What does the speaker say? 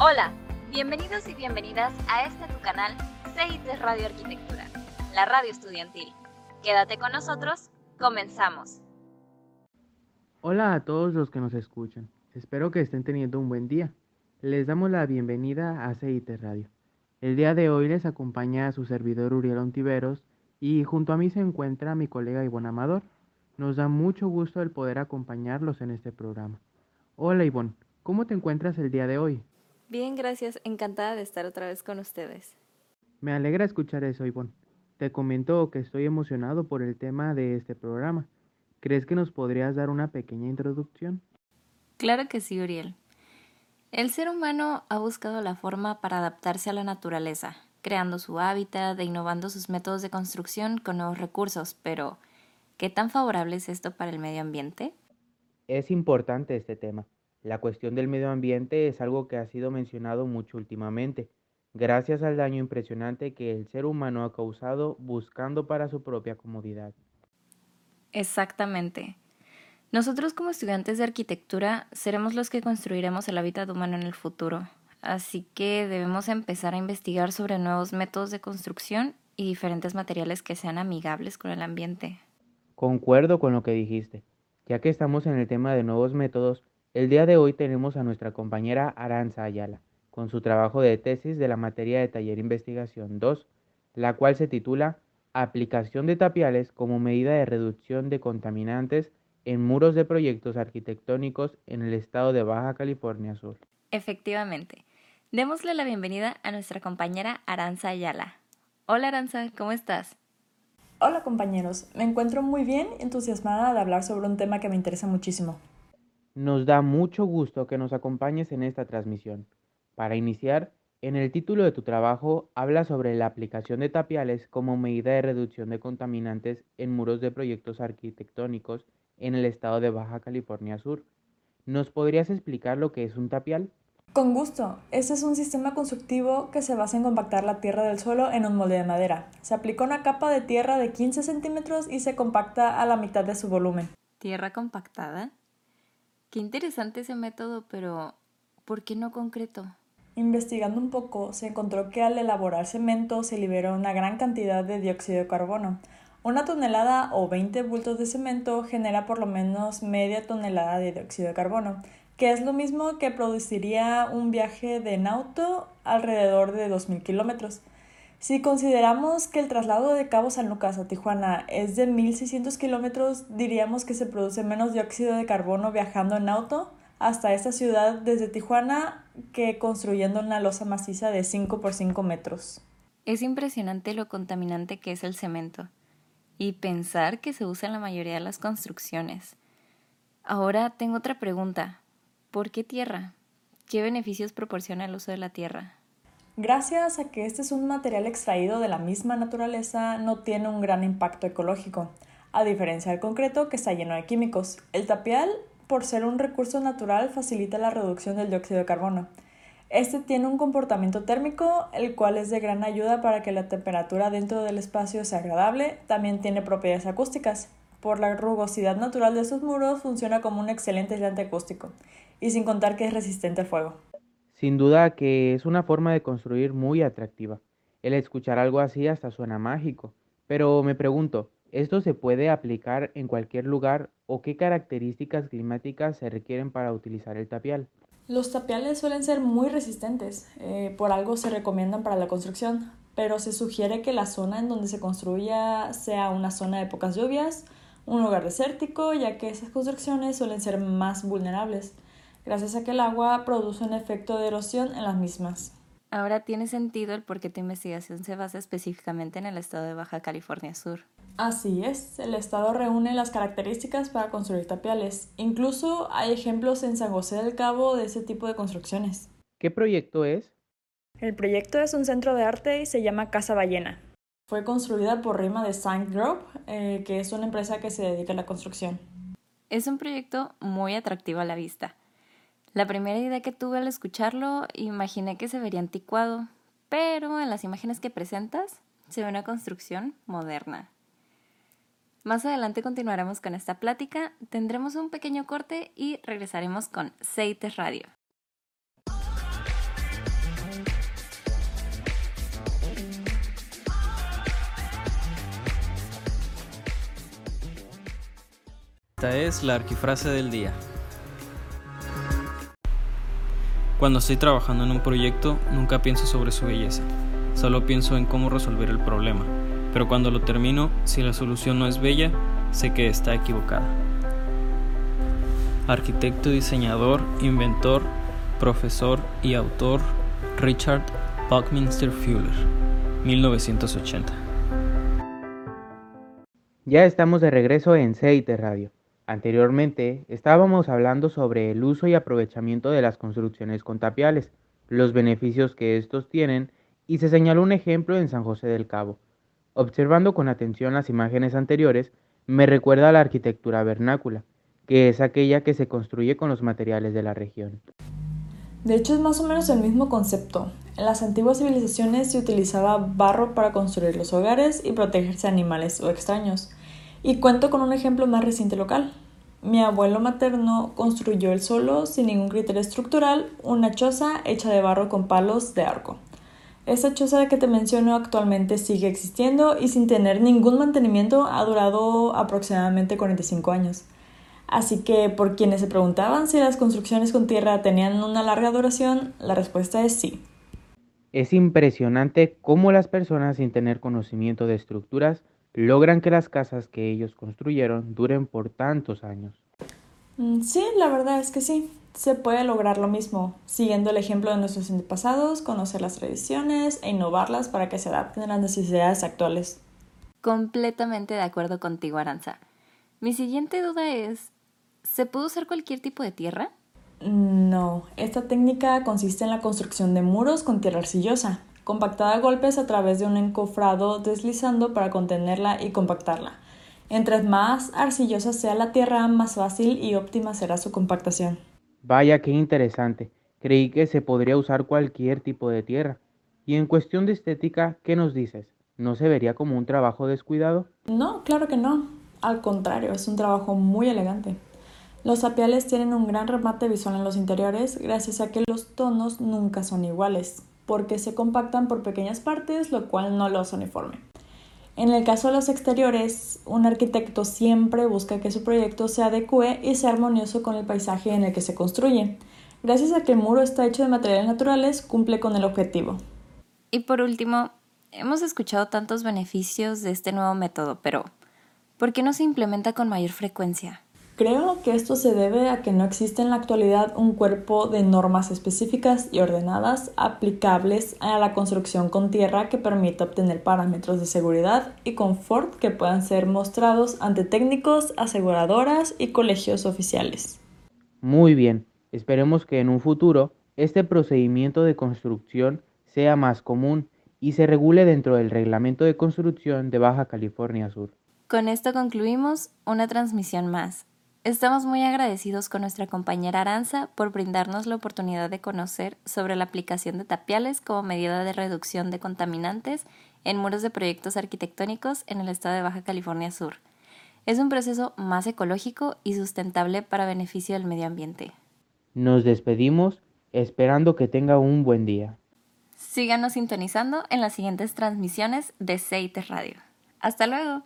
Hola, bienvenidos y bienvenidas a este tu canal CIT Radio Arquitectura, la radio estudiantil. Quédate con nosotros, comenzamos. Hola a todos los que nos escuchan, espero que estén teniendo un buen día. Les damos la bienvenida a CIT Radio. El día de hoy les acompaña a su servidor Uriel Ontiveros y junto a mí se encuentra mi colega Ivonne Amador. Nos da mucho gusto el poder acompañarlos en este programa. Hola Ivonne, ¿cómo te encuentras el día de hoy? Bien, gracias. Encantada de estar otra vez con ustedes. Me alegra escuchar eso, Ivonne. Te comento que estoy emocionado por el tema de este programa. ¿Crees que nos podrías dar una pequeña introducción? Claro que sí, Uriel. El ser humano ha buscado la forma para adaptarse a la naturaleza, creando su hábitat e innovando sus métodos de construcción con nuevos recursos, pero ¿qué tan favorable es esto para el medio ambiente? Es importante este tema. La cuestión del medio ambiente es algo que ha sido mencionado mucho últimamente, gracias al daño impresionante que el ser humano ha causado buscando para su propia comodidad. Exactamente. Nosotros como estudiantes de arquitectura seremos los que construiremos el hábitat humano en el futuro, así que debemos empezar a investigar sobre nuevos métodos de construcción y diferentes materiales que sean amigables con el ambiente. Concuerdo con lo que dijiste. Ya que estamos en el tema de nuevos métodos, el día de hoy tenemos a nuestra compañera Aranza Ayala, con su trabajo de tesis de la materia de taller investigación 2, la cual se titula Aplicación de tapiales como medida de reducción de contaminantes en muros de proyectos arquitectónicos en el estado de Baja California Sur. Efectivamente. Démosle la bienvenida a nuestra compañera Aranza Ayala. Hola Aranza, ¿cómo estás? Hola compañeros, me encuentro muy bien entusiasmada de hablar sobre un tema que me interesa muchísimo. Nos da mucho gusto que nos acompañes en esta transmisión. Para iniciar, en el título de tu trabajo habla sobre la aplicación de tapiales como medida de reducción de contaminantes en muros de proyectos arquitectónicos en el estado de Baja California Sur. ¿Nos podrías explicar lo que es un tapial? Con gusto. Este es un sistema constructivo que se basa en compactar la tierra del suelo en un molde de madera. Se aplica una capa de tierra de 15 centímetros y se compacta a la mitad de su volumen. ¿Tierra compactada? Qué interesante ese método, pero ¿por qué no concreto? Investigando un poco, se encontró que al elaborar cemento se libera una gran cantidad de dióxido de carbono. Una tonelada o 20 bultos de cemento genera por lo menos media tonelada de dióxido de carbono, que es lo mismo que produciría un viaje de en auto alrededor de 2.000 kilómetros. Si consideramos que el traslado de Cabo San Lucas a Tijuana es de 1600 kilómetros, diríamos que se produce menos dióxido de carbono viajando en auto hasta esta ciudad desde Tijuana que construyendo una losa maciza de 5 por 5 metros. Es impresionante lo contaminante que es el cemento y pensar que se usa en la mayoría de las construcciones. Ahora tengo otra pregunta. ¿Por qué tierra? ¿Qué beneficios proporciona el uso de la tierra? Gracias a que este es un material extraído de la misma naturaleza, no tiene un gran impacto ecológico, a diferencia del concreto que está lleno de químicos. El tapial, por ser un recurso natural, facilita la reducción del dióxido de carbono. Este tiene un comportamiento térmico, el cual es de gran ayuda para que la temperatura dentro del espacio sea agradable. También tiene propiedades acústicas. Por la rugosidad natural de sus muros, funciona como un excelente aislante acústico, y sin contar que es resistente al fuego. Sin duda que es una forma de construir muy atractiva. El escuchar algo así hasta suena mágico. Pero me pregunto, ¿esto se puede aplicar en cualquier lugar o qué características climáticas se requieren para utilizar el tapial? Los tapiales suelen ser muy resistentes, eh, por algo se recomiendan para la construcción, pero se sugiere que la zona en donde se construya sea una zona de pocas lluvias, un lugar desértico, ya que esas construcciones suelen ser más vulnerables gracias a que el agua produce un efecto de erosión en las mismas. Ahora tiene sentido el por qué tu investigación se basa específicamente en el estado de Baja California Sur. Así es, el estado reúne las características para construir tapiales. Incluso hay ejemplos en San José del Cabo de ese tipo de construcciones. ¿Qué proyecto es? El proyecto es un centro de arte y se llama Casa Ballena. Fue construida por Rima de Saint Grove, eh, que es una empresa que se dedica a la construcción. Es un proyecto muy atractivo a la vista. La primera idea que tuve al escucharlo, imaginé que se vería anticuado, pero en las imágenes que presentas se ve una construcción moderna. Más adelante continuaremos con esta plática, tendremos un pequeño corte y regresaremos con Seites Radio. Esta es la arquifrase del día. Cuando estoy trabajando en un proyecto, nunca pienso sobre su belleza, solo pienso en cómo resolver el problema. Pero cuando lo termino, si la solución no es bella, sé que está equivocada. Arquitecto, diseñador, inventor, profesor y autor Richard Buckminster Fuller, 1980. Ya estamos de regreso en Seite Radio. Anteriormente estábamos hablando sobre el uso y aprovechamiento de las construcciones con tapiales, los beneficios que estos tienen y se señaló un ejemplo en San José del Cabo. Observando con atención las imágenes anteriores, me recuerda a la arquitectura vernácula, que es aquella que se construye con los materiales de la región. De hecho es más o menos el mismo concepto. En las antiguas civilizaciones se utilizaba barro para construir los hogares y protegerse de animales o extraños. Y cuento con un ejemplo más reciente local. Mi abuelo materno construyó él solo, sin ningún criterio estructural, una choza hecha de barro con palos de arco. Esta choza que te menciono actualmente sigue existiendo y sin tener ningún mantenimiento ha durado aproximadamente 45 años. Así que por quienes se preguntaban si las construcciones con tierra tenían una larga duración, la respuesta es sí. Es impresionante cómo las personas sin tener conocimiento de estructuras logran que las casas que ellos construyeron duren por tantos años. Mm, sí, la verdad es que sí. Se puede lograr lo mismo, siguiendo el ejemplo de nuestros antepasados, conocer las tradiciones e innovarlas para que se adapten a las necesidades actuales. Completamente de acuerdo contigo, Aranza. Mi siguiente duda es, ¿se puede usar cualquier tipo de tierra? No, esta técnica consiste en la construcción de muros con tierra arcillosa, compactada a golpes a través de un encofrado deslizando para contenerla y compactarla. Entre más arcillosa sea la tierra, más fácil y óptima será su compactación. Vaya, qué interesante. Creí que se podría usar cualquier tipo de tierra. Y en cuestión de estética, ¿qué nos dices? ¿No se vería como un trabajo descuidado? No, claro que no. Al contrario, es un trabajo muy elegante. Los tapiales tienen un gran remate visual en los interiores gracias a que los tonos nunca son iguales porque se compactan por pequeñas partes, lo cual no los uniforme. En el caso de los exteriores, un arquitecto siempre busca que su proyecto se adecue y sea armonioso con el paisaje en el que se construye. Gracias a que el muro está hecho de materiales naturales, cumple con el objetivo. Y por último, hemos escuchado tantos beneficios de este nuevo método, pero ¿por qué no se implementa con mayor frecuencia? Creo que esto se debe a que no existe en la actualidad un cuerpo de normas específicas y ordenadas aplicables a la construcción con tierra que permita obtener parámetros de seguridad y confort que puedan ser mostrados ante técnicos, aseguradoras y colegios oficiales. Muy bien, esperemos que en un futuro este procedimiento de construcción sea más común y se regule dentro del Reglamento de Construcción de Baja California Sur. Con esto concluimos una transmisión más. Estamos muy agradecidos con nuestra compañera Aranza por brindarnos la oportunidad de conocer sobre la aplicación de tapiales como medida de reducción de contaminantes en muros de proyectos arquitectónicos en el estado de Baja California Sur. Es un proceso más ecológico y sustentable para beneficio del medio ambiente. Nos despedimos esperando que tenga un buen día. Síganos sintonizando en las siguientes transmisiones de CEITES Radio. Hasta luego.